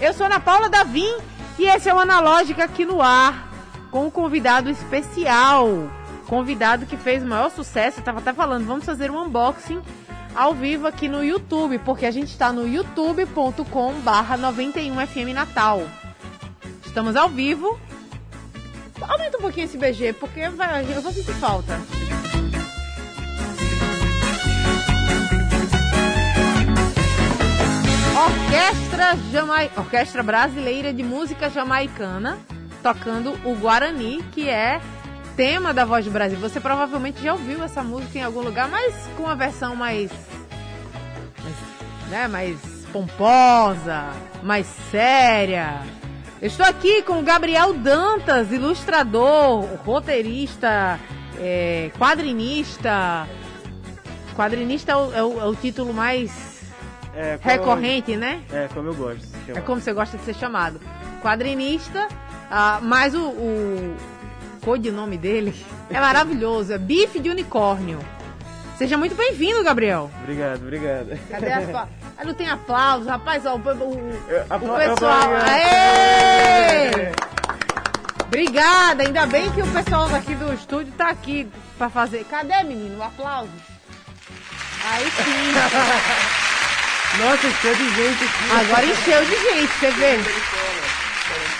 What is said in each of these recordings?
Eu sou Ana Paula Davim e esse é o Analógica aqui no ar com um convidado especial. Convidado que fez o maior sucesso, eu tava até falando, vamos fazer um unboxing ao vivo aqui no YouTube, porque a gente está no youtube.com barra 91FM Natal. Estamos ao vivo. Aumenta um pouquinho esse BG, porque eu vou sentir falta. Orquestra. Orquestra Brasileira de Música Jamaicana, tocando o Guarani, que é tema da Voz do Brasil. Você provavelmente já ouviu essa música em algum lugar, mas com uma versão mais, mais, né, mais pomposa, mais séria. Eu estou aqui com o Gabriel Dantas, ilustrador, roteirista, é, quadrinista. Quadrinista é o, é o, é o título mais é, recorrente, eu, né? É, como eu gosto. É como você gosta de ser chamado. Quadrinista, uh, mas o, o codinome dele é maravilhoso, é bife de unicórnio. Seja muito bem-vindo, Gabriel. Obrigado, obrigado. Cadê as palmas? Ah, não tem aplausos, rapaz, ó, o, o, o pessoal. Aê! Obrigada, ainda bem que o pessoal aqui do estúdio tá aqui para fazer. Cadê, menino? O aplauso. Aí sim. Nossa, encheu de gente aqui. Agora encheu de gente, você vê?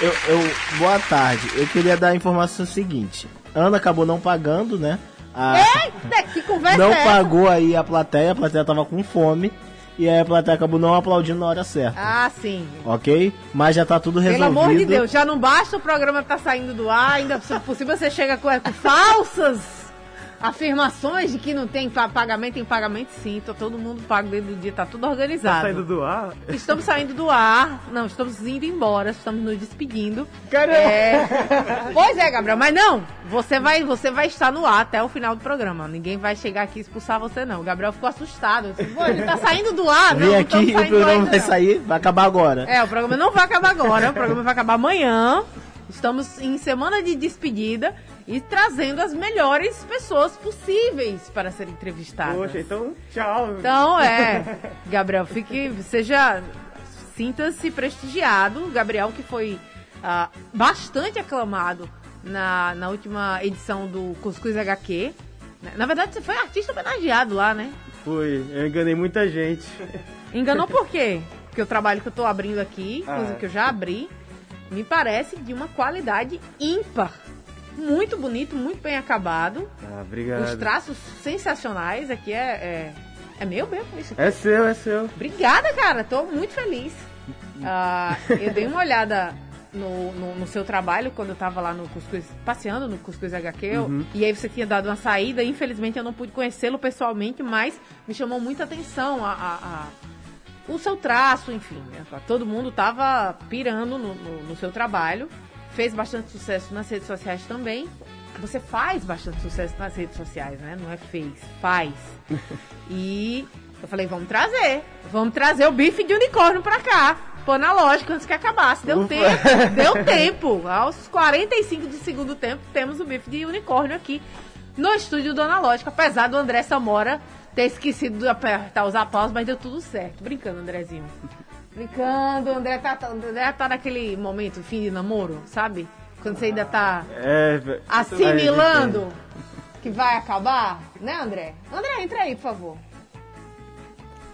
Eu, eu, boa tarde. Eu queria dar a informação seguinte. Ana acabou não pagando, né? A... Eita, que conversa Não é pagou aí a plateia, a plateia tava com fome. E aí a plateia acabou não aplaudindo na hora certa. Ah, sim. Ok? Mas já tá tudo resolvido. Pelo amor de Deus, já não basta o programa tá saindo do ar, ainda se possível você chega com, com falsas afirmações de que não tem pagamento, tem pagamento sim, tô todo mundo pago dentro do dia, tá tudo organizado. Tá saindo do ar? Estamos saindo do ar, não, estamos indo embora, estamos nos despedindo. Caramba! É... Pois é, Gabriel, mas não, você vai, você vai estar no ar até o final do programa, ninguém vai chegar aqui e expulsar você não. O Gabriel ficou assustado, disse, Pô, ele tá saindo do ar, não, Vem aqui o programa ainda, vai não. sair, vai acabar agora. É, o programa não vai acabar agora, o programa vai acabar amanhã. Estamos em semana de despedida e trazendo as melhores pessoas possíveis para serem entrevistadas. Poxa, então tchau. Então, é. Gabriel, fique, seja, sinta-se prestigiado. Gabriel, que foi uh, bastante aclamado na, na última edição do Cuscuz HQ. Na verdade, você foi artista homenageado lá, né? Fui, eu enganei muita gente. Enganou por quê? Porque o trabalho que eu tô abrindo aqui, ah. coisa que eu já abri, me parece de uma qualidade ímpar muito bonito, muito bem acabado. Ah, obrigado. Os traços sensacionais aqui é, é, é meu mesmo isso aqui. É seu, é seu. Obrigada, cara. Tô muito feliz. Uh, eu dei uma olhada no, no, no, seu trabalho quando eu tava lá no Cuscuz, passeando no Cuscuz HQ. Uhum. E aí você tinha dado uma saída. Infelizmente eu não pude conhecê-lo pessoalmente, mas me chamou muita atenção a, a, a o seu traço, enfim. Né? Todo mundo tava pirando no, no, no seu trabalho fez bastante sucesso nas redes sociais também. Você faz bastante sucesso nas redes sociais, né? Não é fez, faz. E eu falei, vamos trazer. Vamos trazer o bife de unicórnio pra cá. Pô, na lógica, antes que acabasse. Deu Ufa. tempo, deu tempo. Aos 45 de segundo tempo, temos o bife de unicórnio aqui no estúdio do Analógica. Apesar do André Samora ter esquecido de apertar os aplausos, mas deu tudo certo. Brincando, Andrezinho. Brincando, o André tá, André tá naquele momento, fim de namoro, sabe? Quando você ainda tá é, assimilando que vai acabar, né, André? André, entra aí, por favor.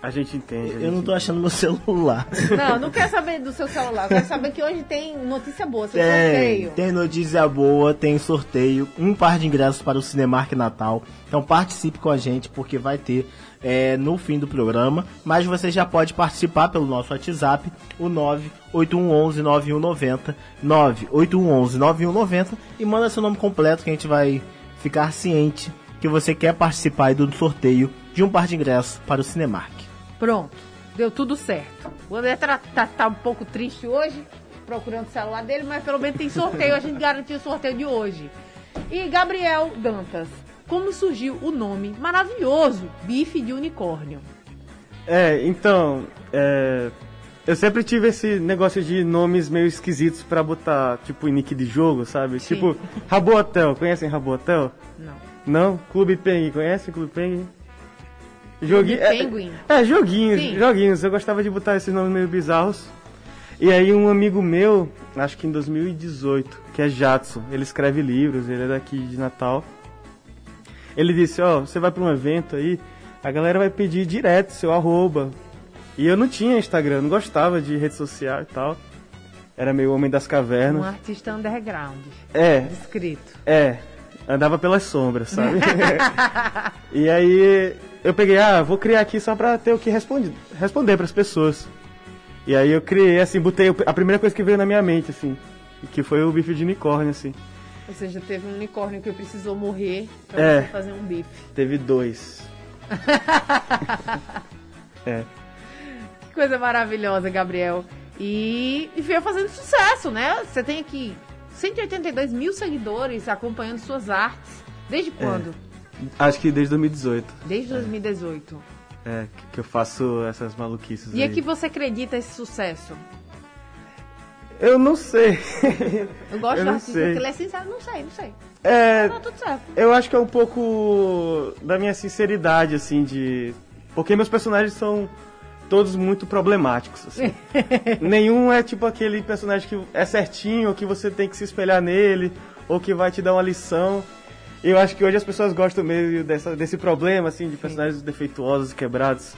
A gente entende. A gente eu não tô achando meu celular. Não, não quero saber do seu celular. Quero saber que hoje tem notícia boa, seu tem, sorteio. Tem notícia boa, tem sorteio, um par de ingressos para o Cinemark Natal. Então participe com a gente, porque vai ter é, no fim do programa. Mas você já pode participar pelo nosso WhatsApp, o 98111 9190, 98111 9190 e manda seu nome completo que a gente vai ficar ciente que você quer participar do sorteio de um par de ingressos para o Cinemark. Pronto, deu tudo certo. O André tá, tá, tá um pouco triste hoje, procurando o celular dele, mas pelo menos tem sorteio, a gente garantiu o sorteio de hoje. E Gabriel Dantas, como surgiu o nome maravilhoso, bife de unicórnio? É, então, é, eu sempre tive esse negócio de nomes meio esquisitos para botar, tipo, em nick de jogo, sabe? Sim. Tipo, Rabo Hotel, conhecem Rabo Hotel? Não. Não? Clube Penguin, conhece Clube Penguin? Joguinho. É, é, joguinhos, Sim. joguinhos. Eu gostava de botar esses nomes meio bizarros. E aí um amigo meu, acho que em 2018, que é Jadson, ele escreve livros, ele é daqui de Natal. Ele disse, ó, oh, você vai para um evento aí, a galera vai pedir direto seu arroba. E eu não tinha Instagram, não gostava de rede social e tal. Era meio homem das cavernas. Um artista underground. É. Descrito. É. Andava pelas sombras, sabe? e aí eu peguei, ah, vou criar aqui só pra ter o que responder, responder pras pessoas. E aí eu criei, assim, botei a primeira coisa que veio na minha mente, assim, que foi o bife de unicórnio, assim. Ou seja, teve um unicórnio que precisou morrer pra É. você fazer um bife. Teve dois. é. Que coisa maravilhosa, Gabriel. E, e veio fazendo sucesso, né? Você tem aqui 182 mil seguidores acompanhando suas artes. Desde quando? Acho que desde 2018. Desde 2018. É, que- que eu faço essas maluquices E aí. é que você acredita esse sucesso? Eu não sei. Eu gosto Eu do não artista sei. que ele é sincero, não sei, não sei. É, Tá tudo certo. eu acho que é um pouco da minha sinceridade, assim, de... Porque meus personagens são todos muito problemáticos, assim. Nenhum é tipo aquele personagem que é certinho, que você tem que se espelhar nele, ou que vai te dar uma lição. Eu acho que hoje as pessoas gostam meio dessa, desse problema, assim, de personagens defeituosos e quebrados.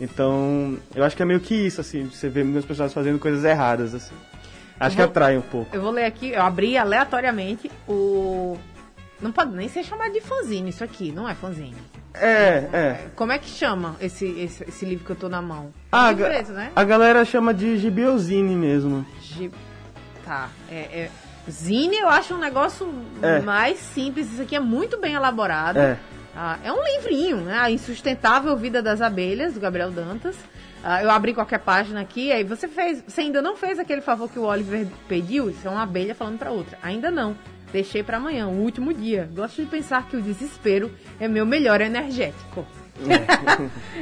Então, eu acho que é meio que isso, assim, de você ver meus personagens fazendo coisas erradas, assim. Acho que vou- atrai um pouco. Eu vou ler aqui, eu abri aleatoriamente o. Não pode nem ser chamado de fanzine isso aqui, não é fanzine. É, é. Como é que chama esse, esse, esse livro que eu tô na mão? Ah, preto, né? A galera chama de gibiozine mesmo. Gi- Tá, é, é- Zine eu acho um negócio É. mais simples, isso aqui é muito bem elaborado. É. Ah, é um livrinho, né? A Insustentável Vida das Abelhas, do Gabriel Dantas. Ah, eu abri qualquer página aqui, aí você fez. Você ainda não fez aquele favor que o Oliver pediu? Isso é uma abelha falando pra outra. Ainda não. Deixei pra amanhã, o último dia. Gosto de pensar que o desespero é meu melhor energético.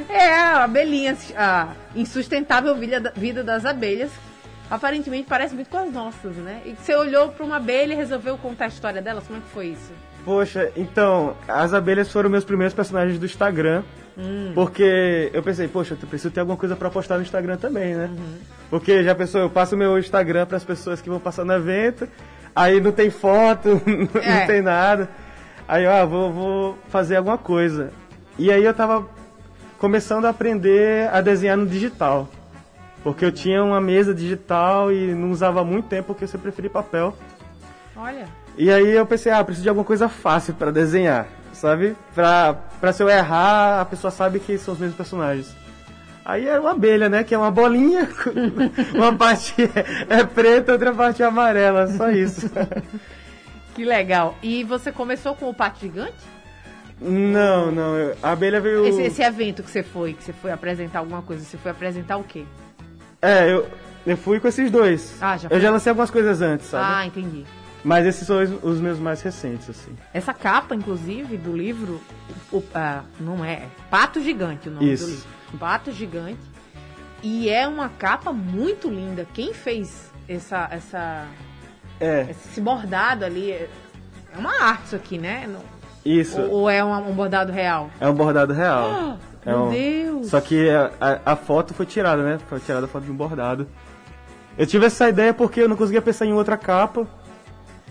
é, a abelhinha, a insustentável vida, da- vida das abelhas. Aparentemente parece muito com as nossas, né? E você olhou pra uma abelha e resolveu contar a história delas? Como é que foi isso? Poxa, então, as abelhas foram meus primeiros personagens do Instagram. Porque eu pensei, poxa, eu preciso ter alguma coisa pra postar no Instagram também, né? Porque já pensou, eu passo meu Instagram pras pessoas que vão passar no evento, aí não tem foto, É. não tem nada. Aí, eu, ah, vou, vou fazer alguma coisa. E aí eu tava começando a aprender a desenhar no digital. Porque eu tinha uma mesa digital e não usava muito tempo porque eu sempre preferi papel. Olha. E aí eu pensei, ah, preciso de alguma coisa fácil pra desenhar, sabe? Pra, pra se eu errar, a pessoa sabe que são os mesmos personagens. Aí era uma abelha, né? Que é uma bolinha, uma parte é, é preta, outra parte é amarela, só isso. Que legal. E você começou com o Pato Gigante? Não, não, a abelha veio... Esse, esse evento que você foi, que você foi apresentar alguma coisa, você foi apresentar o quê? É, eu, eu fui com esses dois. Ah, já eu foi? já lancei algumas coisas antes, sabe? Ah, entendi. Mas esses são os, os meus mais recentes, assim. Essa capa, inclusive, do livro, o- ah, não é, é Pato Gigante o nome Isso. do livro. Pato Gigante. E é uma capa muito linda. Quem fez essa, essa, É, esse bordado ali? É é uma arte isso aqui, né? Isso. Ou, ou é uma- um bordado real? É um bordado real. Ah, É meu um- Deus! Só que a, a- a foto foi tirada, né? Foi tirada a foto de um bordado. Eu tive essa ideia porque eu não conseguia pensar em outra capa.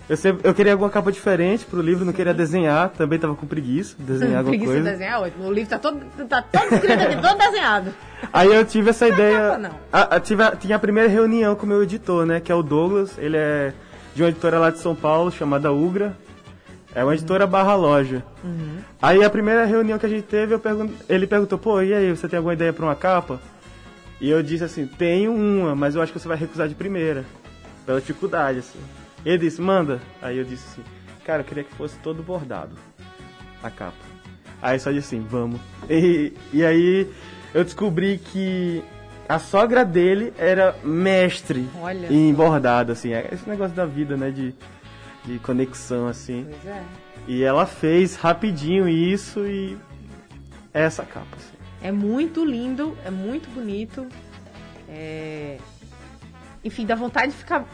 Eu, sempre, eu queria alguma capa diferente pro livro, não queria desenhar, também tava com preguiça de desenhar alguma Preguiça de coisa. desenhar, ótimo. O livro tá todo, tá todo escrito aqui, todo desenhado. Aí eu tive essa ideia. capa, não. A, a- tive a- tinha a primeira reunião com o meu editor, né? Que é o Douglas. Ele é de uma editora lá de São Paulo chamada Ugra. É uma editora barra loja. Aí a primeira reunião que a gente teve, eu pergun- ele perguntou, pô, e aí, você tem alguma ideia pra uma capa? E eu disse assim, tenho uma, mas eu acho que você vai recusar de primeira. Pela dificuldade, assim. Ele disse, manda. Aí eu disse assim, cara, eu queria que fosse todo bordado. A capa. Aí só disse assim, vamos. E, e aí eu descobri que a sogra dele era mestre Olha em bordado, assim. É esse negócio da vida, né? De, de conexão, assim. Pois é. E ela fez rapidinho isso e é essa capa, assim. É muito lindo, é muito bonito. É... Enfim, dá vontade de ficar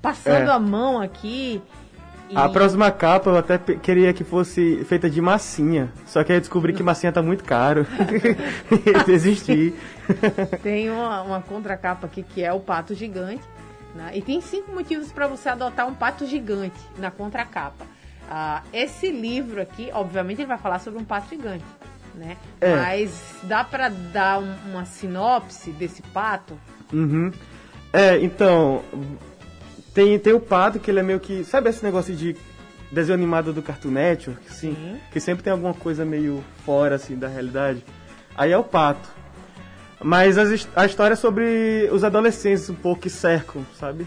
passando É. a mão aqui e- A próxima capa eu até queria que fosse feita de massinha. Só que aí eu descobri que massinha tá muito caro. desisti. Tem uma, uma contracapa aqui que é o pato gigante. Né? E tem cinco motivos para você adotar um pato gigante na contracapa. Ah, esse livro aqui, obviamente, ele vai falar sobre um pato gigante, né? É. Mas dá para dar um- uma sinopse desse pato? Uhum. É, então. Tem, tem o pato, que ele é meio que. Sabe esse negócio de desenho animado do Cartoon Network? Assim, Sim. Que sempre tem alguma coisa meio fora, assim, da realidade. Aí é o pato. Mas as a história é sobre os adolescentes um pouco que cercam, sabe?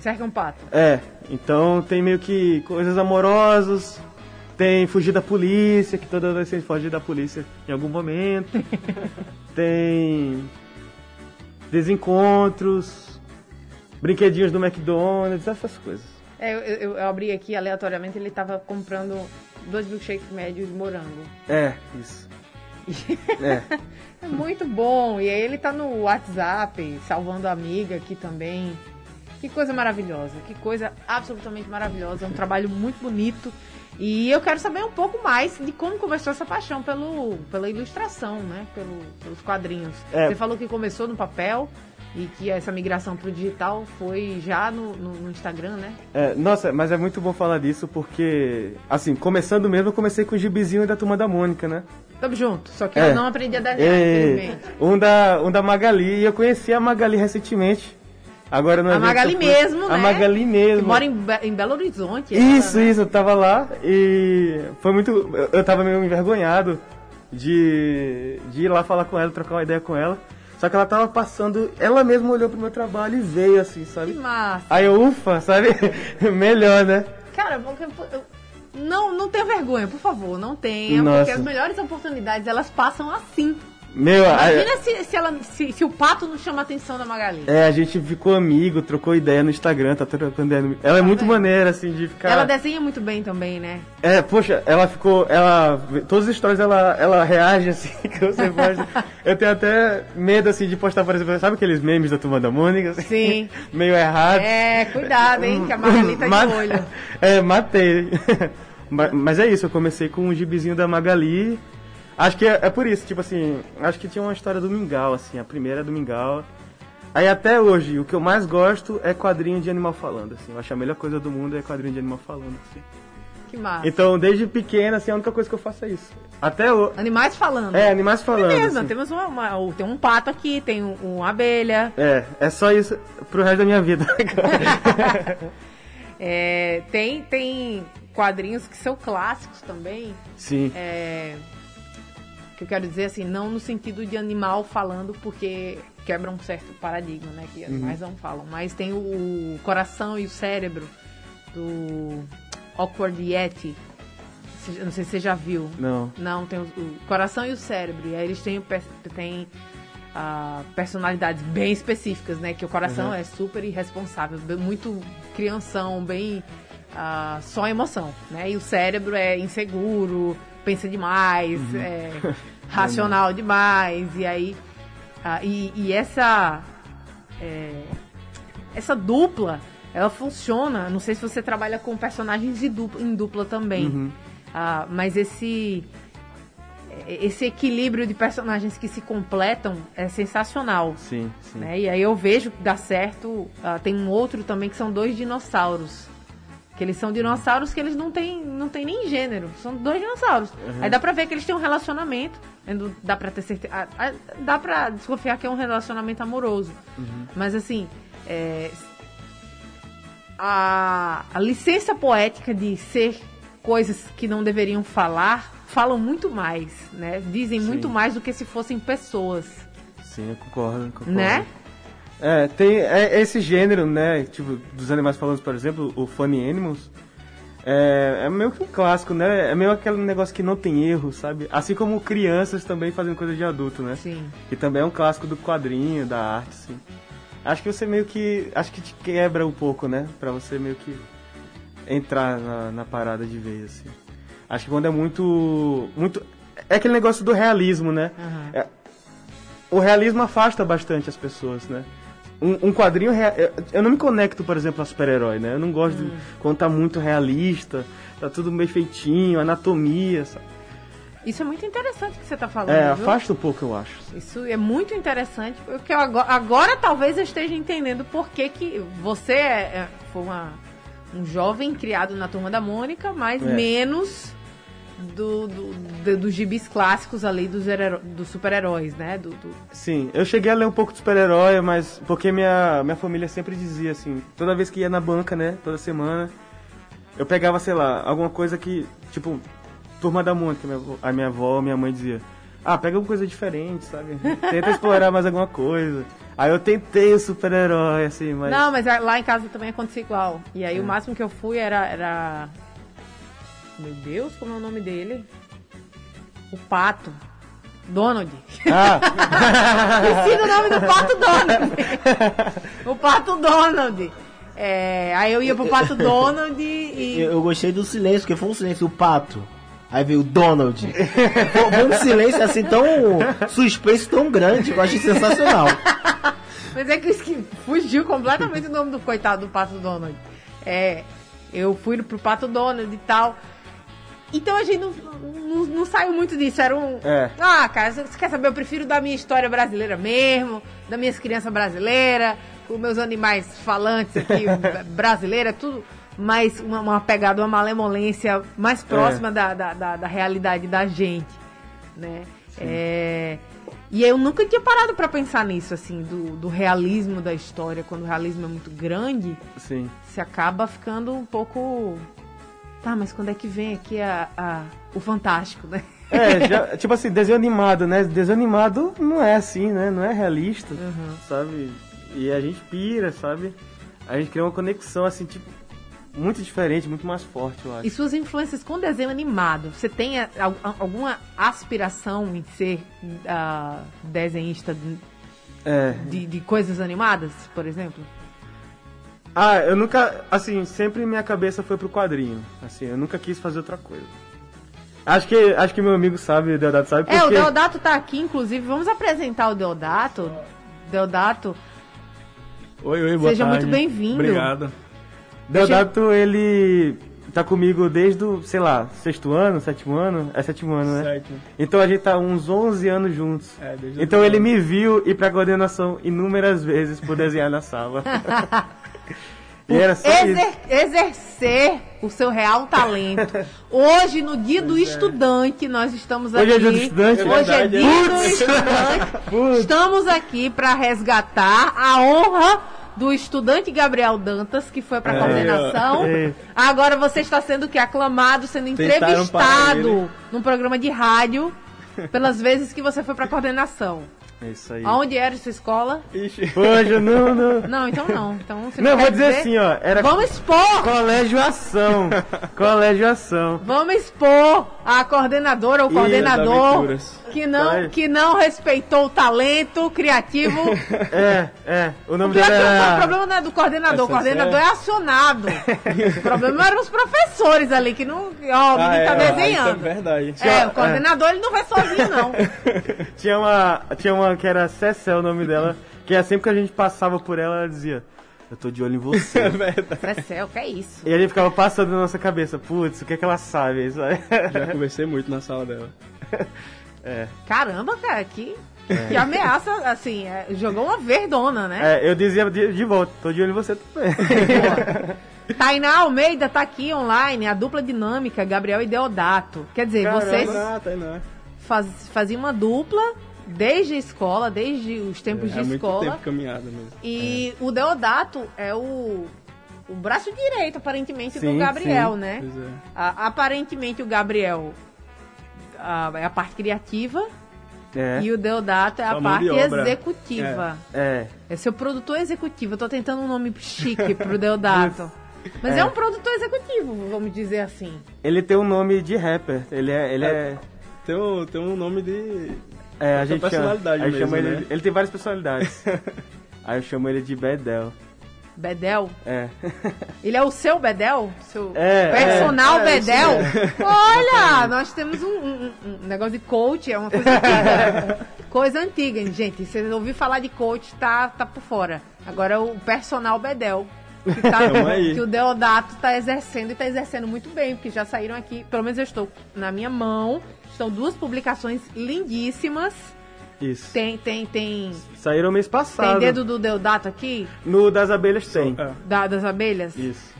Cerca um pato. É, então tem meio que coisas amorosas, tem fugir da polícia, que todo adolescente foge da polícia em algum momento. tem desencontros, brinquedinhos do McDonald's, essas coisas. É, eu, eu- eu abri aqui aleatoriamente, ele tava comprando dois milkshakes médios de morango. É, isso. É, É muito bom. E aí ele tá no WhatsApp, salvando a amiga aqui também. Que coisa maravilhosa, que coisa absolutamente maravilhosa. É um trabalho muito bonito. E eu quero saber um pouco mais de como começou essa paixão pelo, pela ilustração, né? Pelo, pelos quadrinhos. É. Você falou que começou no papel e que essa migração pro digital foi já no, no- no Instagram, né? é, nossa, mas é muito bom falar disso porque, assim, começando mesmo, eu comecei com o gibizinho da Turma da Mônica, né? Tamo junto, só que É. eu não aprendi a desenhar, É, infelizmente. um, da, um da Magali, e eu conheci a Magali recentemente. Agora no A Magali mesmo, A né? Magali mesmo. Que mora em, Be- em Belo Horizonte. Isso, ela, né? isso, eu tava lá e foi muito. Eu, eu tava meio envergonhado de, de ir lá falar com ela, trocar uma ideia com ela. Só que ela tava passando, ela mesma olhou pro meu trabalho e veio assim, Que sabe? massa. Aí eu, ufa, sabe? Melhor, né? Cara, porque eu- eu- não, não tenha vergonha, por favor, não tenha, Nossa. porque as melhores oportunidades elas passam assim. Meu, a, Imagina se, se, ela, se, se o pato não chama a atenção da Magali. é, a gente ficou amigo, trocou ideia no Instagram, tá trocando ideia no... Ela é muito vendo? maneira, assim, de ficar. Ela desenha muito bem também, né? É, poxa, ela ficou. Ela. Todas as histórias ela, ela reage assim, que você posta. Eu tenho até medo assim de postar, por exemplo, sabe aqueles memes da turma da Mônica? assim, Sim. meio errado. É, cuidado, hein, que a Magali tá de olho. É, matei. Ma- Mas é isso, eu comecei com um gibizinho da Magali. Acho que é, é por isso, tipo assim, acho que tinha uma história do Mingau, assim, a primeira é do Mingau. Aí até hoje, o que eu mais gosto é quadrinho de animal falando, assim. Eu acho a melhor coisa do mundo é quadrinho de animal falando, assim. Que massa. Então, desde pequena, assim, a única coisa que eu faço é isso. Até o... Animais falando. É, animais falando. mesmo, assim. temos uma, uma- tem um pato aqui, tem um- uma abelha. É, é só isso pro resto da minha vida. É, tem, tem quadrinhos que são clássicos também. Sim. É, que eu quero dizer assim, não no sentido de animal falando, porque quebra um certo paradigma, né? Que animais não falam. Mas tem o, coração e o cérebro do Awkward Yeti. Não sei se você já viu. Não. Não, tem o, o coração e o cérebro. E aí eles têm, têm ah, personalidades bem específicas, né? Que o coração Uhum. é super irresponsável, bem- muito crianção, bem ah, só emoção, né? E o cérebro é inseguro, pensa demais, Uhum. é racional demais. E aí. ah, e, e essa. é, essa dupla, ela funciona. Não sei se você trabalha com personagens de dupla- em dupla também. Uhum. Ah, mas esse esse equilíbrio de personagens que se completam é sensacional. Sim, sim. Né? E aí eu vejo que dá certo. Ah, tem um outro também que são dois dinossauros. Que eles são dinossauros que eles não têm, não têm nem gênero. São dois dinossauros. Aí dá pra ver que eles têm um relacionamento. Dá pra ter certeza. Dá pra desconfiar que é um relacionamento amoroso. Mas assim. é, a, a licença poética de ser coisas que não deveriam falar falam muito mais, né? Dizem Sim. muito mais do que se fossem pessoas, Sim, eu concordo, concordo. né? É, tem é, esse gênero, né? Tipo, dos animais falando, por exemplo, o Funny Animals. É, é meio que um clássico, né? É meio aquele negócio que não tem erro, sabe? Assim como crianças também fazendo coisa de adulto, né? Sim. Que também é um clássico do quadrinho, da arte, assim. Acho que você meio que. Acho que te quebra um pouco, né? Pra você meio que entrar na, na parada de vez, assim. Acho que quando é muito. muito É aquele negócio do realismo, né? Aham. É, o realismo afasta bastante as pessoas, né? Um, um quadrinho. rea- eu- não me conecto, por exemplo, a super-herói, né? Eu não gosto de quando tá muito realista, tá tudo meio feitinho, anatomia, sabe? Isso é muito interessante que você tá falando. É, viu? afasta um pouco, eu acho. Isso é muito interessante, porque agora, agora talvez eu esteja entendendo por que, que você é, é- foi uma, um jovem criado na turma da Mônica, mas É. menos do, do- do- dos gibis clássicos ali dos, dos super-heróis, né? Do, do- Sim, eu cheguei a ler um pouco de super-herói, mas porque minha, minha família sempre dizia assim, toda vez que ia na banca, né, toda semana, eu pegava, sei lá, alguma coisa que, tipo, Turma da Mônica, minha a minha avó, minha mãe dizia, ah, pega alguma coisa diferente, sabe? Tenta explorar mais alguma coisa. Aí eu tentei o super-herói, assim, mas... Não, mas lá em casa também acontecia igual. E aí o máximo que eu fui era, era. Meu Deus, como é o nome dele? O Pato. Donald. Ah, Esqueci o nome do Pato Donald. o Pato Donald. É, aí eu ia pro Pato Donald e. Eu, eu gostei do silêncio, porque foi um silêncio, o pato. Aí veio o Donald. foi, um silêncio assim tão suspense, tão grande, que eu achei sensacional. Mas é que fugiu completamente o nome do coitado do Pato Donald. É, eu fui pro Pato Donald e tal. Então a gente não, não, não saiu muito disso. Era um. É. Ah, cara, você quer saber? Eu prefiro da minha história brasileira mesmo, das minhas crianças brasileiras, com meus animais falantes aqui, brasileira, tudo. Mas uma, uma pegada, uma malemolência mais próxima da, da, da, da realidade da gente, né? É, e eu nunca tinha parado pra pensar nisso, assim, do, do realismo da história. Quando o realismo é muito grande, sim. você acaba ficando um pouco. Tá, mas quando é que vem aqui a, a- o fantástico, né? É, já- tipo assim, desenho animado, né? Desenho animado não é assim, né? Não é realista, Uhum. sabe? E a gente pira, sabe? A gente cria uma conexão, assim, tipo, muito diferente, muito mais forte, eu acho. E suas influências com desenho animado? Você tem a- a- alguma aspiração em ser ah, desenhista de, É. de- de coisas animadas, por exemplo? Ah, eu nunca, assim, sempre minha cabeça foi pro quadrinho. Assim, eu nunca quis fazer outra coisa. Acho que, acho que meu amigo sabe, o Deodato sabe, porque... É, o Deodato tá aqui, inclusive. Vamos apresentar o Deodato. Deodato, Oi, oi, boa Seja tarde. muito bem-vindo. Obrigado. Deodato, ele tá comigo desde o, sei lá, sexto ano, sétimo ano? É sétimo ano, né? Sétimo. Então a gente tá uns 11 anos juntos. É, desde então ele primeiro. me viu ir pra coordenação inúmeras vezes por desenhar na sala. exer- exercer o seu real talento. Hoje, no dia do estudante, nós estamos Hoje aqui. é dia do estudante? Hoje é dia do estudante. Estamos aqui para resgatar a honra do estudante Gabriel Dantas, que foi para É. coordenação. É. Agora você está sendo que aclamado, sendo Tentaram entrevistado num programa de rádio pelas vezes que você foi para coordenação. É isso aí. Aonde era sua escola? Ixi. Hoje, não, não. Não, então não. Então você Não, quer vou dizer assim, ó. Era Vamos expor! colégio ação. colégio ação. Vamos expor a coordenadora ou coordenador que não, Vai. que não respeitou o talento criativo. É, é. O O, nome pior dela é que o era... problema não é do coordenador, o coordenador é acionado. o problema eram os professores ali que não. Ó, o menino Ah, tá é, é desenhando. verdade. É, o coordenador ele não vai sozinho, não. Tinha uma, tinha uma que era Cecel o nome dela, que é sempre que a gente passava por ela, ela dizia, eu tô de olho em você. É verdade. Céu, que é isso? e gente ficava passando na nossa cabeça, putz, o que é que ela sabe? Isso aí. Já conversei muito na sala dela. É. Caramba, cara, que, que ameaça, assim, é, jogou uma verdona, né? É, eu dizia de, de volta, tô de olho em você também. Tainá Almeida tá aqui online, a dupla dinâmica, Gabriel e Deodato. Quer dizer, Caramba. vocês Ah, tá não. faz, faziam uma dupla desde a escola, desde os tempos É de muito escola. tempo caminhada mesmo. E o Deodato é o, o braço direito, aparentemente, Sim, do Gabriel, sim. né? Pois é. A- aparentemente o Gabriel a- é a parte criativa É, e o Deodato é a Só parte executiva. é. É. seu produtor executivo. Eu tô tentando um nome chique pro Deodato. Mas é. É. um produtor executivo, vamos dizer assim. Ele tem um nome de rapper, ele é... Ele é, Tem, um, tem um nome de. É a gente chama, personalidade a gente chama mesmo, ele, né? ele tem várias personalidades. Aí eu chamo ele de Bedel. Bedel. É. Ele é o seu Bedel? Seu É, personal é, é, isso Bedel? Olha, nós temos um, um- um negócio de coach, é uma coisa antiga. coisa antiga, gente. Vocês ouviram falar de coach, tá, tá por fora. Agora é o personal Bedel. Que, tá- que o Deodato tá exercendo e tá exercendo muito bem, porque já saíram aqui, pelo menos eu estou na minha mão, estão duas publicações lindíssimas. Isso. Tem, tem, tem. Saíram mês Tem passado. dedo do Deodato aqui? No das abelhas tem. É. Da, das abelhas? Isso.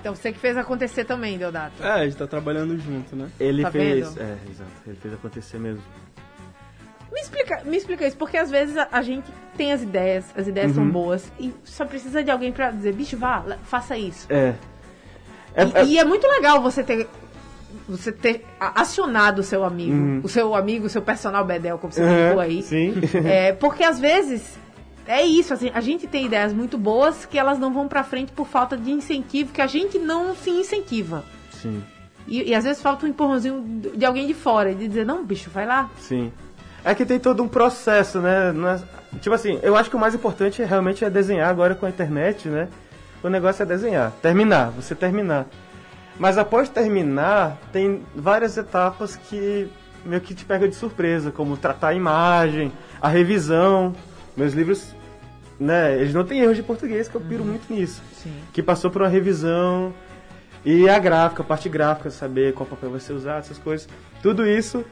Então você que fez acontecer também, Deodato. É, a gente tá trabalhando junto, né? Ele Tá fez. vendo? É, exato. Ele fez acontecer mesmo. Me explica, me explica isso, porque às vezes a, a gente tem as ideias, as ideias são Uhum. boas, e só precisa de alguém pra dizer, bicho, vá, faça isso. É. É, E, é- e é muito legal você ter você ter acionado o seu amigo, Uhum. o seu amigo, o seu personal bedel, como você Uhum, aí. Sim. É, porque às vezes é isso, assim, a gente tem ideias muito boas que elas não vão pra frente por falta de incentivo, que a gente não se incentiva. sim. E, e às vezes falta um empurrãozinho de alguém de fora, de dizer, não, bicho, vai lá. Sim. É que tem todo um processo, né? É- Tipo assim, eu acho que o mais importante realmente é desenhar agora com a internet, né? O negócio é desenhar, terminar, você terminar. Mas após terminar, tem várias etapas que meio que te pega de surpresa, como tratar a imagem, a revisão. Meus livros, né, eles não têm erros de português, que eu piro muito nisso. Sim. Que passou por uma revisão e a gráfica, a parte gráfica, saber qual papel vai ser usado, essas coisas. Tudo isso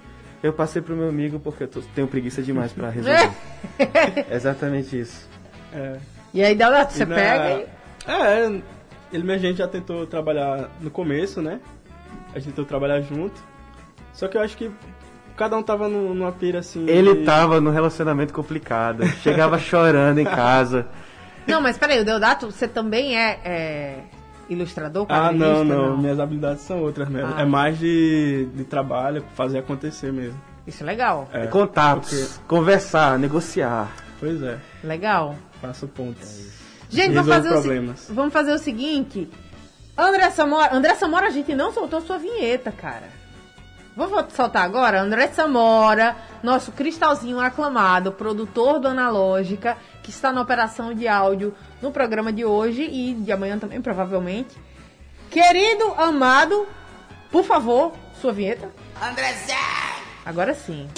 eu passei pro meu amigo porque eu tô- tenho preguiça demais pra resolver. É Exatamente isso. É. E aí, Deodato, você E na- pega e... É, ele e a gente já tentou trabalhar no começo, né? A gente tentou trabalhar junto. Só que eu acho que cada um tava num- numa pira assim. Ele de- tava num relacionamento complicado, chegava chorando em casa. Não, mas peraí, o Deodato, você também é, é ilustrador, Ah, quadrinista? não, não, Minhas habilidades são outras mesmo. Ah. É mais de, de trabalho, fazer acontecer mesmo. Isso é legal, É, Contatos, conversar, negociar. Pois é, legal. faço pontos. Gente, vamos fazer, o, problemas. vamos fazer o seguinte. André Samora, André Samora, a gente não soltou sua vinheta, cara. Vou vo- soltar agora? André Samora, nosso cristalzinho aclamado, produtor do Analógica, que está na operação de áudio no programa de hoje e de amanhã também, provavelmente. Querido, amado, por favor, sua vinheta. Andrezé! Agora sim.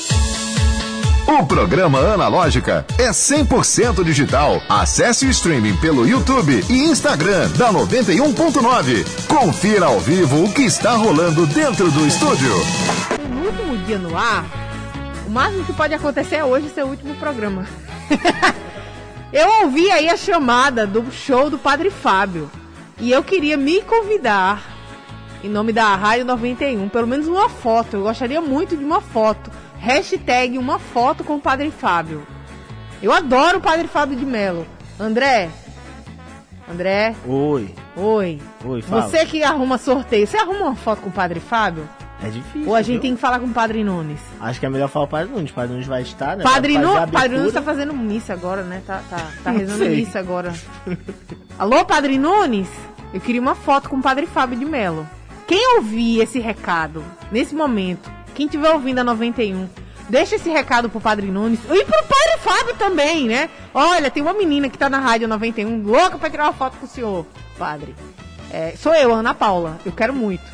O programa Analógica é 100% digital. Acesse o streaming pelo YouTube e Instagram da 91.9. Confira ao vivo o que está rolando dentro do estúdio. No último dia no ar, o máximo que pode acontecer é hoje ser o último programa. eu ouvi aí a chamada do show do Padre Fábio. E eu queria me convidar, em nome da Rádio 91, pelo menos uma foto. Eu gostaria muito de uma foto. Hashtag uma foto com o Padre Fábio. Eu adoro o Padre Fábio de Mello. André. André. Oi. Oi. Oi, fala. Você que arruma sorteio, você arruma uma foto com o Padre Fábio? É difícil. Ou a gente viu? tem que falar com o Padre Nunes? Acho que é melhor falar o Padre Nunes. O Padre Nunes vai estar, né? Padre, Nu, Padre Nunes tá fazendo missa agora, né? Tá, tá, tá rezando missa agora. Alô, Padre Nunes? Eu queria uma foto com o Padre Fábio de Mello. Quem ouvir esse recado, nesse momento, quem estiver ouvindo a 91, deixa esse recado pro Padre Nunes e pro Padre Fábio também, né? Olha, tem uma menina que tá na Rádio 91, louca pra tirar uma foto com o senhor, Padre. É, sou eu, Ana Paula. Eu quero muito.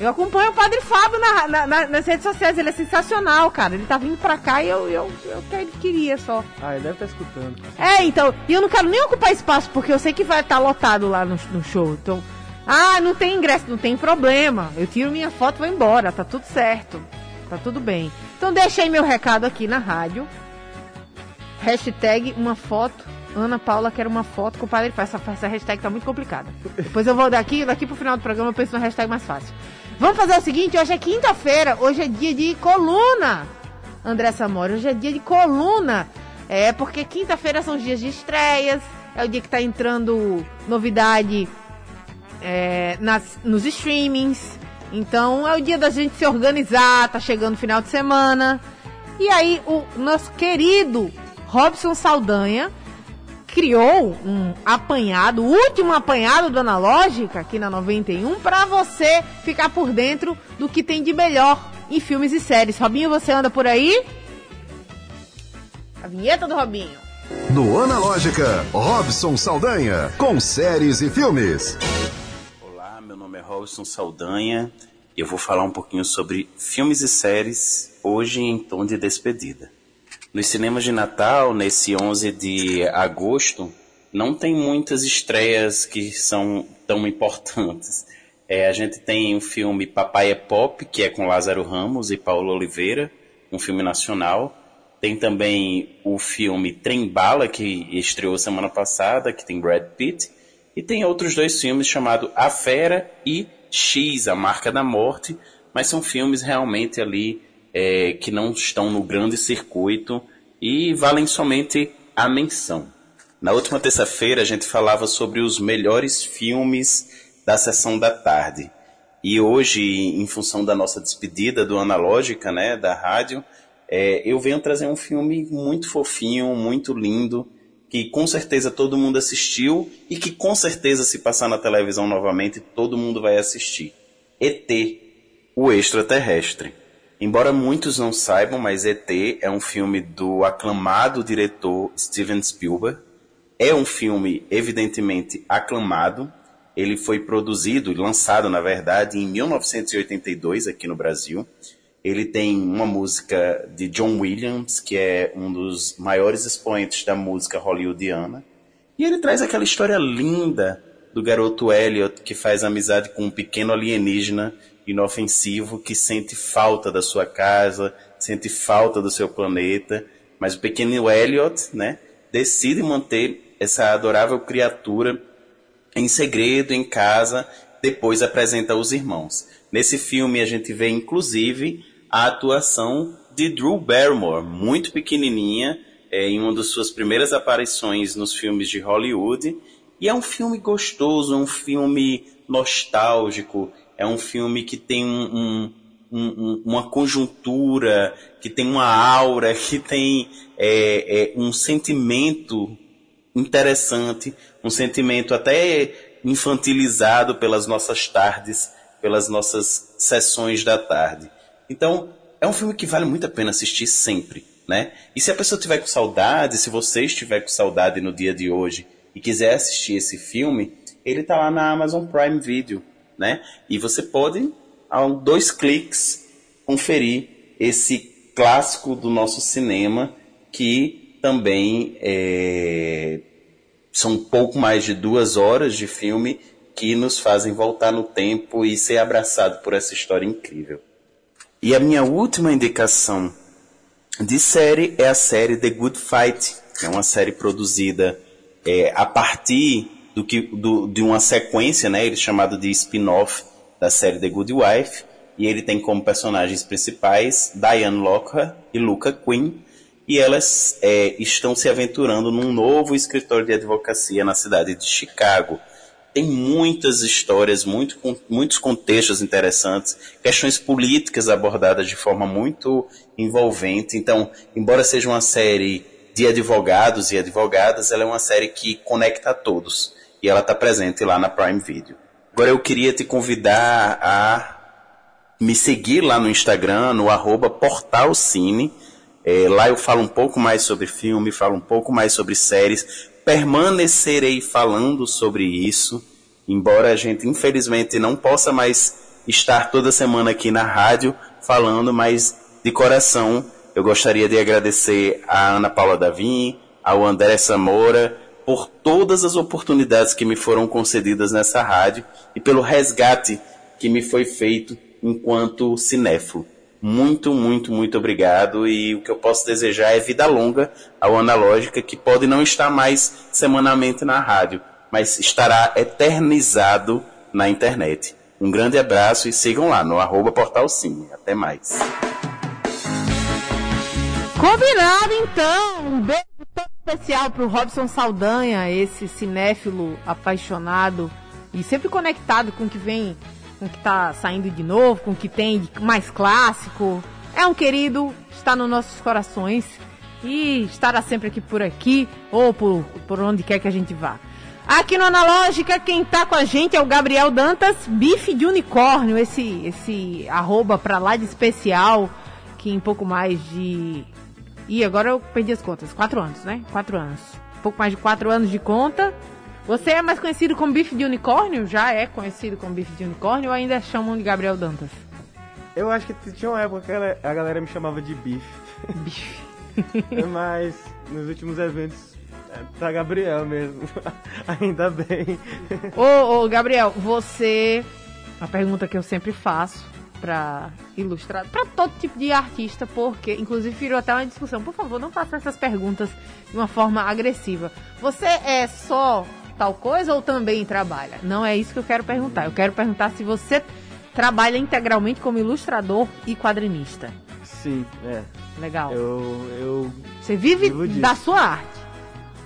Eu acompanho o Padre Fábio na- na- na- nas redes sociais. Ele é sensacional, cara. Ele tá vindo pra cá e eu, eu, eu que- queria só. Ah, ele deve estar escutando. É, então. E eu não quero nem ocupar espaço, porque eu sei que vai estar lotado lá no, no show. Então. Ah, não tem ingresso, não tem problema. Eu tiro minha foto e vou embora. Tá tudo certo. Tá tudo bem. Então deixei meu recado aqui na rádio. Hashtag uma foto. Ana Paula quer uma foto com o Padre Fábio. Essa, essa hashtag tá muito complicada. Depois eu vou daqui, daqui pro final do programa eu penso numa hashtag mais fácil. Vamos fazer o seguinte, hoje é quinta-feira, hoje é dia de coluna. André Samora, hoje é dia de coluna. É porque quinta-feira são os dias de estreias, é o dia que tá entrando novidade é, nas, nos streamings. Então é o dia da gente se organizar, tá chegando o final de semana. E aí o nosso querido Robson Saldanha criou um apanhado, o último apanhado do Analógica aqui na 91 para você ficar por dentro do que tem de melhor em filmes e séries. Robinho, você anda por aí? A vinheta do Robinho. No Analógica, Robson Saldanha, com séries e filmes. Nome é Robson Saldanha e eu vou falar um pouquinho sobre filmes e séries hoje em tom de despedida. Nos cinemas de Natal, nesse 11 de agosto, não tem muitas estreias que são tão importantes. É, a gente tem o filme Papai é Pop, que é com Lázaro Ramos e Paulo Oliveira, um filme nacional. Tem também o filme Trem Bala, que estreou semana passada, que tem Brad Pitt. E tem outros dois filmes chamados A Fera e X, A Marca da Morte, mas são filmes realmente ali é, que não estão no grande circuito e valem somente a menção. Na última terça-feira a gente falava sobre os melhores filmes da sessão da tarde. E hoje, em função da nossa despedida do Analógica, né, da rádio, é, eu venho trazer um filme muito fofinho, muito lindo, que com certeza todo mundo assistiu e que com certeza se passar na televisão novamente todo mundo vai assistir. ET, o extraterrestre. Embora muitos não saibam, mas ET é um filme do aclamado diretor Steven Spielberg. É um filme evidentemente aclamado. Ele foi produzido e lançado, na verdade, em 1982 aqui no Brasil. Ele tem uma música de John Williams, que é um dos maiores expoentes da música hollywoodiana. E ele traz aquela história linda do garoto Elliot que faz amizade com um pequeno alienígena inofensivo que sente falta da sua casa, sente falta do seu planeta, mas o pequeno Elliot, né, decide manter essa adorável criatura em segredo em casa, depois apresenta aos irmãos. Nesse filme a gente vê inclusive a atuação de Drew Barrymore, muito pequenininha, é, em uma das suas primeiras aparições nos filmes de Hollywood. E é um filme gostoso, um filme nostálgico, é um filme que tem um, um, um, uma conjuntura, que tem uma aura, que tem é, é, um sentimento interessante, um sentimento até infantilizado pelas nossas tardes, pelas nossas sessões da tarde. Então, é um filme que vale muito a pena assistir sempre, né? E se a pessoa tiver com saudade, se você estiver com saudade no dia de hoje e quiser assistir esse filme, ele tá lá na Amazon Prime Video, né? E você pode, a dois cliques, conferir esse clássico do nosso cinema que também é... são um pouco mais de duas horas de filme que nos fazem voltar no tempo e ser abraçado por essa história incrível. E a minha última indicação de série é a série The Good Fight, que é uma série produzida é, a partir do que, do, de uma sequência, né, ele chamado de spin-off da série The Good Wife, e ele tem como personagens principais Diane Lockhart e Luca Quinn, e elas é, estão se aventurando num novo escritório de advocacia na cidade de Chicago, tem muitas histórias, muito, muitos contextos interessantes, questões políticas abordadas de forma muito envolvente. Então, embora seja uma série de advogados e advogadas, ela é uma série que conecta a todos. E ela está presente lá na Prime Video. Agora eu queria te convidar a me seguir lá no Instagram, no arroba portalcine. É, lá eu falo um pouco mais sobre filme, falo um pouco mais sobre séries, permanecerei falando sobre isso, embora a gente infelizmente não possa mais estar toda semana aqui na rádio falando, mas de coração eu gostaria de agradecer a Ana Paula Davim, ao André Samora, por todas as oportunidades que me foram concedidas nessa rádio e pelo resgate que me foi feito enquanto cinéfilo. Muito, muito, muito obrigado. E o que eu posso desejar é vida longa ao Analógica, que pode não estar mais semanalmente na rádio, mas estará eternizado na internet. Um grande abraço e sigam lá no arroba Portal Cine. Até mais. Combinado então! Um beijo todo especial pro Robson Saldanha, esse cinéfilo apaixonado e sempre conectado com o que vem com o que tá saindo de novo, com o que tem de mais clássico. É um querido, está nos nossos corações e estará sempre aqui por aqui ou por, por onde quer que a gente vá. Aqui no Analógica, quem tá com a gente é o Gabriel Dantas, bife de unicórnio, esse, esse arroba pra lá de especial, que em pouco mais de Ih, agora eu perdi as contas. Quatro anos, né? Quatro anos. Pouco mais de quatro anos de conta. Você é mais conhecido como bife de unicórnio? Já é conhecido como bife de unicórnio ou ainda chamam de Gabriel Dantas? Eu acho que tinha uma época que a galera me chamava de bife. Bife. Mas nos últimos eventos é pra Gabriel mesmo. Ainda bem. Ô, ô, Gabriel, você. A pergunta que eu sempre faço pra ilustrar, pra todo tipo de artista, porque, inclusive, virou até uma discussão. Por favor, não faça essas perguntas de uma forma agressiva. Você é só tal coisa ou também trabalha? Não é isso que eu quero perguntar. Eu quero perguntar se você trabalha integralmente como ilustrador e quadrinista. Sim, é. Legal. Eu. eu Você vive da sua arte.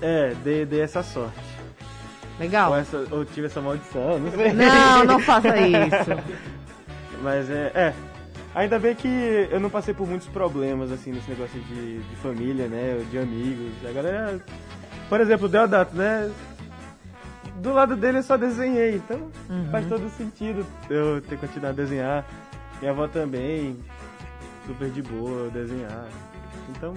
é, dei, dei essa sorte. Legal. Ou, essa, ou tive essa maldição, não sei. Não, não faça isso. Mas é, é. Ainda bem que eu não passei por muitos problemas, assim, nesse negócio de, de família, né? De amigos. A galera. Por exemplo, o Deodato, né? Do lado dele eu só desenhei, então faz todo sentido eu ter continuado a desenhar. Minha avó também, super de boa desenhar. Então,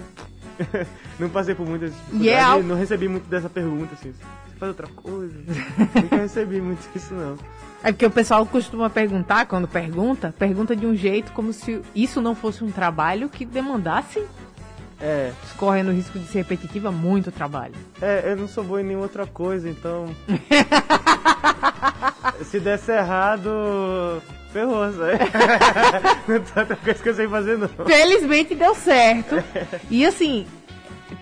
não passei por muitas é dificuldades, algo- não recebi muito dessa pergunta, assim, você faz outra coisa? Nunca recebi muito isso, não. É porque o pessoal costuma perguntar, quando pergunta, pergunta de um jeito como se isso não fosse um trabalho que demandasse, É, correndo o risco de ser repetitiva, muito trabalho. É, eu não sou boa em nenhuma outra coisa, então. Se desse errado, ferrou, sabe? não tem outra coisa que eu sei fazer, não. Felizmente deu certo. E assim,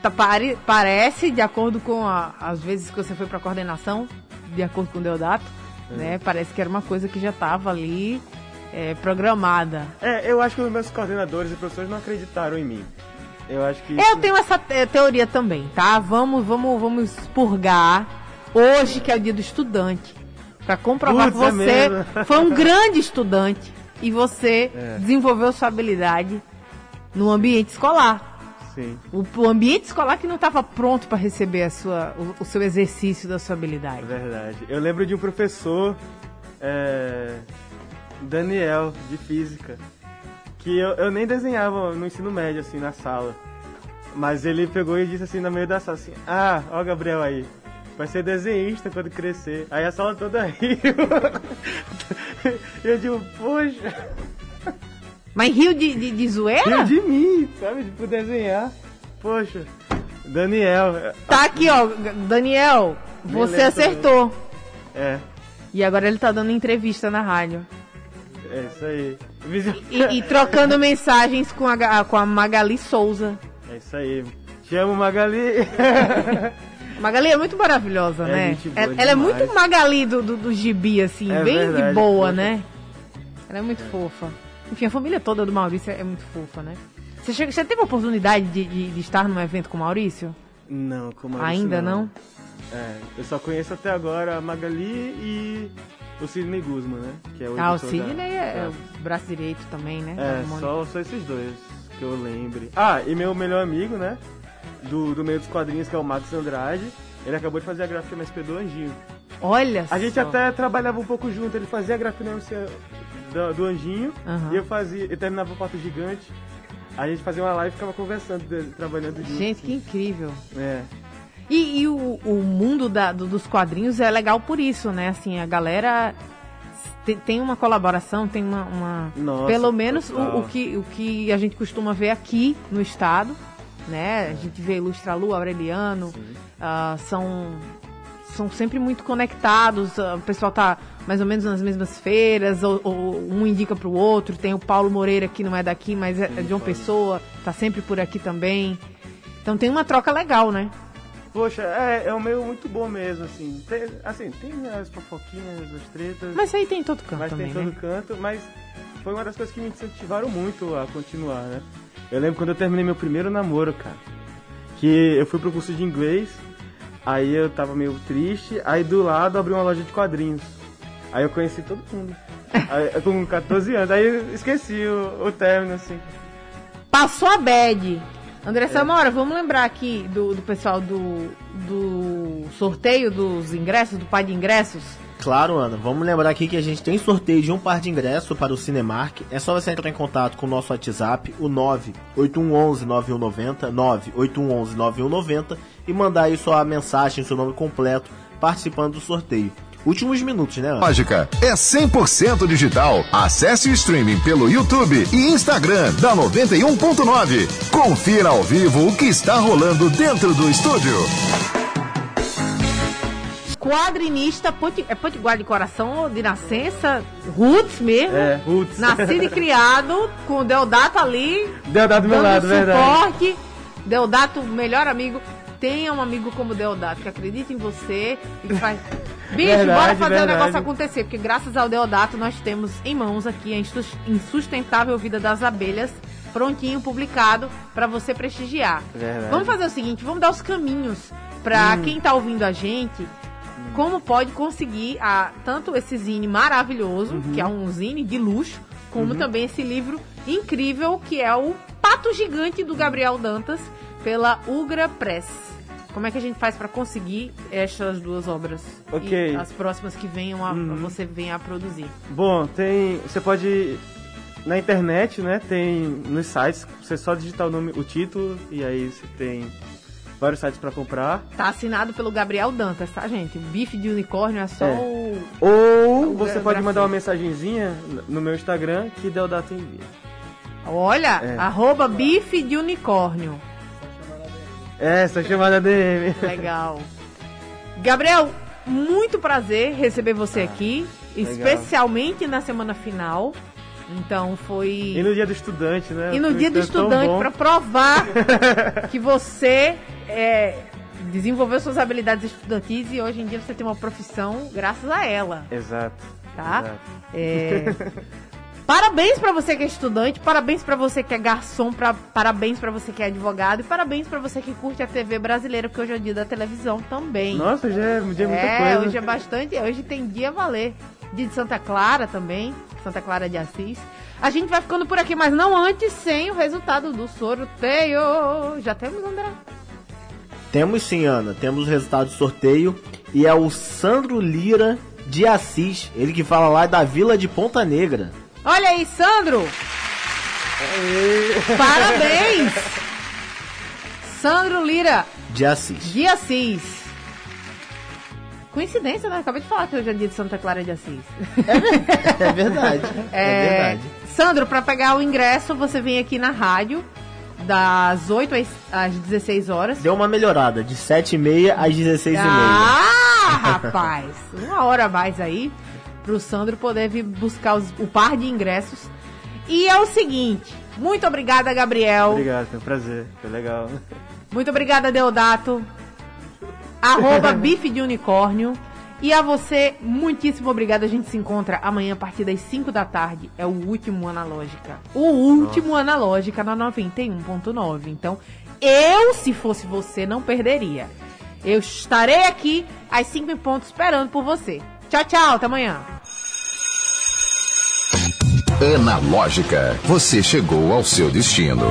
tá- pare- parece, de acordo com a- as vezes que você foi pra coordenação, de acordo com o Deodato, né? Parece que era uma coisa que já tava ali é, programada. É, eu acho que os meus coordenadores e professores não acreditaram em mim. Eu acho que. Eu tenho essa te- teoria também, tá? Vamos, vamos, vamos expurgar hoje, que é o dia do estudante, pra comprovar Putz, é que você mesmo. foi um grande estudante e você É. desenvolveu sua habilidade no ambiente escolar. Sim. O, o ambiente escolar que não estava pronto para receber a sua, o, o seu exercício da sua É habilidade. verdade. Eu lembro de um professor, é, Daniel, de física, que eu, eu nem desenhava no ensino médio, assim, na sala. Mas ele pegou e disse assim, no meio da sala, assim, ah, ó o Gabriel aí, vai ser desenhista quando crescer. Aí a sala toda riu. E eu digo, poxa, Mas rio de, de, de zoeira? riu de mim, sabe, por desenhar. Poxa, Daniel, Tá aqui, ó. Daniel, você Beleza, acertou. é, E agora ele tá dando entrevista na rádio. É isso aí. E, e trocando mensagens com a, com a Magali Souza. É isso aí. Te amo, Magali. Magali é muito maravilhosa, É né? boa Ela, é muito Magali do, do, do gibi, assim, É bem de verdade, boa, fofa. né? Ela é muito fofa. Enfim, a família toda do Maurício é muito fofa, né? Você, chega, você teve a oportunidade de, de- de estar num evento com o Maurício? Não, como é Ainda isso não? É, eu só conheço até agora a Magali e o Sidney Guzman, né? Que é o Ah, o Sidney da- é, da- o braço direito também, né? É, só, só esses dois que eu lembre. Ah, e meu melhor amigo, né? Do, do meio dos quadrinhos, que é o Max Andrade. Ele acabou de fazer a gráfica na SP do Anjinho. Olha A gente só. até trabalhava um pouco junto. Ele fazia a gráfica na MC do, do Anjinho Aham. e eu fazia, eu terminava o Pato Gigante. A gente fazia uma live e ficava conversando, trabalhando junto. Gente, que incrível. É. E, e o, o mundo da- do- dos quadrinhos é legal por isso, né? Assim, a galera tem, uma colaboração, tem uma. uma- Nossa, pelo menos o, o que, o que a gente costuma ver aqui no estado, né? A gente vê Ilustra Lu, Aureliano, ah, são, são sempre muito conectados, ah, o pessoal tá mais ou menos nas mesmas feiras, ou, ou um indica pro outro, tem o Paulo Moreira que não é daqui, mas é, é de uma pessoa, tá sempre por aqui também. Então tem uma troca legal, né? Poxa, é, é um meio muito bom mesmo, assim. Tem, assim, tem as fofoquinhas, as tretas, Mas aí tem em todo canto mas também, tem todo né? canto, mas foi uma das coisas que me incentivaram muito a continuar, né? Eu lembro quando eu terminei meu primeiro namoro, cara. Que eu fui pro curso de inglês, aí eu tava meio triste, aí do lado abriu uma loja de quadrinhos. Aí eu conheci todo mundo. Aí, com 14 anos, aí eu esqueci o, o término, assim. Passou a bad. André É. Samora, vamos lembrar aqui do, do pessoal do, do sorteio dos ingressos, do pai de ingressos. Claro, Ana. Vamos lembrar aqui que a gente tem sorteio de um par de ingresso para o Cinemark. É só você entrar em contato com o nosso WhatsApp, o 98111-9190, 98111-9190 e mandar aí sua mensagem, seu nome completo, participando do sorteio. Últimos minutos, né, Ana? Lógica é 100% digital. Acesse o streaming pelo YouTube e Instagram da 91.9. Confira ao vivo o que está rolando dentro do estúdio. Quadrinista, poti- é potiguar de coração, de nascença, roots mesmo. É, Roots. Nascido e criado, com o Deodato ali, Deodato do meu lado, verdade. suporte. Deodato, melhor amigo. Tenha um amigo como Deodato, que acredita em você e que faz. Bicho, Verdade, bora fazer o verdade. negócio acontecer, porque graças ao Deodato nós temos em mãos aqui a Insus- Insustentável Vida das Abelhas, prontinho, publicado, pra você prestigiar. Verdade. Vamos fazer o seguinte, vamos dar os caminhos pra Hum. quem tá ouvindo a gente, como pode conseguir a, tanto esse zine maravilhoso, Uhum. que é um zine de luxo, como também esse livro incrível, que é o Pato Gigante do Gabriel Dantas, pela Ugra Press. Como é que a gente faz pra conseguir estas duas obras? Ok. E as próximas que venham a, Uhum. você venha a produzir. Bom, tem. Você pode. Na internet, né? Tem nos sites, você só digitar o nome, o título, e aí você tem vários sites pra comprar. Tá assinado pelo Gabriel Dantas, tá, gente? O bife de unicórnio é só É. o. Ou O você pode mandar uma grafite. mensagenzinha no meu Instagram que Deodato envia. Olha, É. arroba bife de unicórnio. É, Essa chamada DM. Legal. Gabriel, muito prazer receber você aqui, legal. especialmente na semana final. Então foi. E no dia do estudante, né? E no Foi dia do estudante, para provar que você é, desenvolveu suas habilidades estudantis e hoje em dia você tem uma profissão graças a ela, Exato. tá? exato. É, Parabéns pra você que é estudante, parabéns pra você que é garçom, pra... parabéns pra você que é advogado e parabéns pra você que curte a TV brasileira, porque hoje é o dia da televisão também. Nossa, já é, já é muita é, coisa. hoje é bastante. Hoje tem dia a valer. Dia de Santa Clara também. Santa Clara de Assis. A gente vai ficando por aqui, mas não antes sem o resultado do sorteio. Já temos, André? Temos sim, Ana. Temos o resultado do sorteio. E é o Sandro Lira de Assis. Ele que fala lá da Vila de Ponta Negra. Olha aí, Sandro! Parabéns! Sandro Lira De Assis. de Assis. Coincidência, né? Acabei de falar que hoje é dia de Santa Clara de Assis. É verdade. É, verdade. Sandro, pra pegar o ingresso, você vem aqui na rádio, das 8 às- às 16 horas. Deu uma melhorada, de 7h30 às 16h30. Ah, rapaz! Uma hora a mais aí pro Sandro poder vir buscar os- o par de ingressos. E é o seguinte, muito obrigada, Gabriel. Obrigado, foi um prazer. Foi legal. Muito obrigada, Deodato. Arroba bife de unicórnio. E a você, muitíssimo obrigado. A gente se encontra amanhã a partir das 5 da tarde. É o último Analógica. O último Analógica na 91.9. Então, eu, se fosse você, não perderia. Eu estarei aqui às 5 em ponto esperando por você. Tchau, tchau. Até amanhã. Analógica, você chegou ao seu destino.